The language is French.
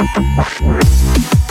You.